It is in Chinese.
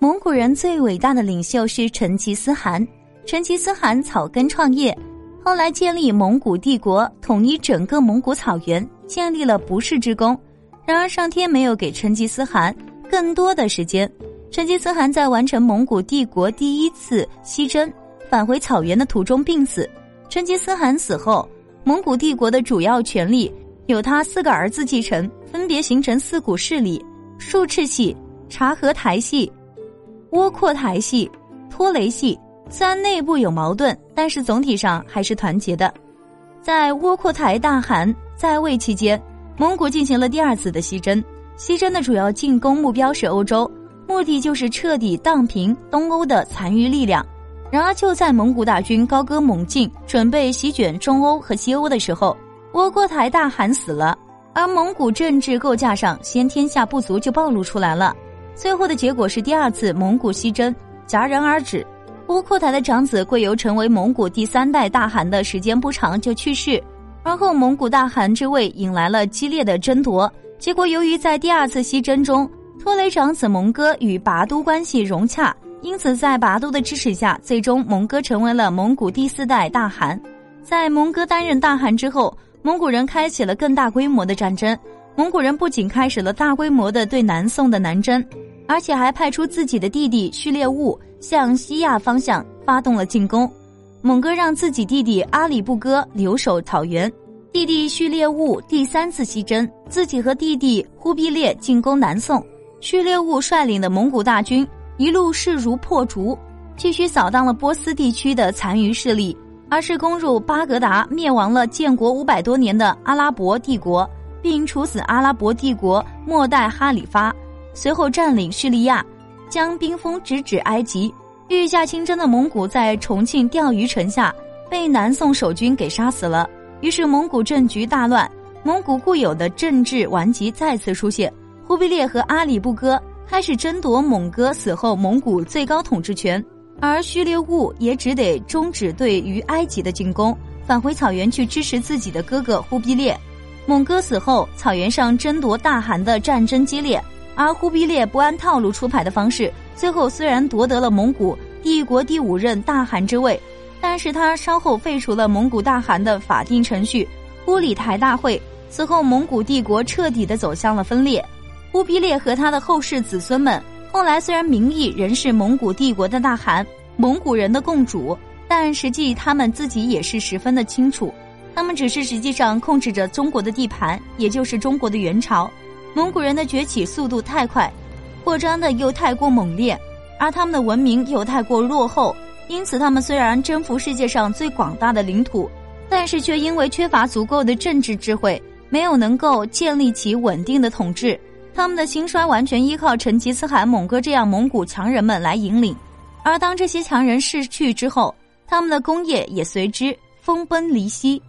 蒙古人最伟大的领袖是成吉思汗。成吉思汗草根创业，后来建立蒙古帝国，统一整个蒙古草原，建立了不世之功。然而，上天没有给成吉思汗更多的时间。成吉思汗在完成蒙古帝国第一次西征、返回草原的途中病死。成吉思汗死后，蒙古帝国的主要权力由他四个儿子继承，分别形成四股势力：术赤系、察合台系、窝阔台系、拖雷系。虽然内部有矛盾，但是总体上还是团结的。在窝阔台大汗在位期间，蒙古进行了第二次的西征。西征的主要进攻目标是欧洲，目的就是彻底荡平东欧的残余力量。然而，就在蒙古大军高歌猛进，准备席卷中欧和西欧的时候，窝阔台大汗死了，而蒙古政治构架上先天下不足就暴露出来了。最后的结果是第二次蒙古西征戛然而止。窝阔台的长子贵由成为蒙古第三代大汗的时间不长就去世，而后蒙古大汗之位引来了激烈的争夺。结果由于在第二次西征中，拖雷长子蒙哥与拔都关系融洽，因此在拔都的支持下，最终蒙哥成为了蒙古第四代大汗。在蒙哥担任大汗之后，蒙古人开启了更大规模的战争。蒙古人不仅开始了大规模的对南宋的南征，而且还派出自己的弟弟序列兀。向西亚方向发动了进攻，蒙哥让自己弟弟阿里不哥留守草原，弟弟序列兀第三次西征，自己和弟弟忽必烈进攻南宋。序列兀率领的蒙古大军一路势如破竹，继续扫荡了波斯地区的残余势力，而是攻入巴格达，灭亡了建国五百多年的阿拉伯帝国，并处死阿拉伯帝国末代哈里发，随后占领叙利亚。将兵锋直指埃及，御驾亲征的蒙古在重庆钓鱼城下被南宋守军给杀死了。于是蒙古政局大乱，蒙古固有的政治顽疾再次出现。忽必烈和阿里不哥开始争夺蒙哥死后蒙古最高统治权，而序列兀也只得终止对于埃及的进攻，返回草原去支持自己的哥哥忽必烈。蒙哥死后，草原上争夺大汗的战争激烈。而忽必烈不按套路出牌的方式，最后虽然夺得了蒙古帝国第五任大汗之位，但是他稍后废除了蒙古大汗的法定程序——忽里台大会。此后，蒙古帝国彻底的走向了分裂。忽必烈和他的后世子孙们，后来虽然名义仍是蒙古帝国的大汗、蒙古人的共主，但实际他们自己也是十分的清楚，他们只是实际上控制着中国的地盘，也就是中国的元朝。蒙古人的崛起速度太快，扩张的又太过猛烈，而他们的文明又太过落后，因此他们虽然征服世界上最广大的领土，但是却因为缺乏足够的政治智慧，没有能够建立起稳定的统治。他们的兴衰完全依靠成吉思汗、蒙哥这样蒙古强人们来引领，而当这些强人逝去之后，他们的功业也随之分崩离析。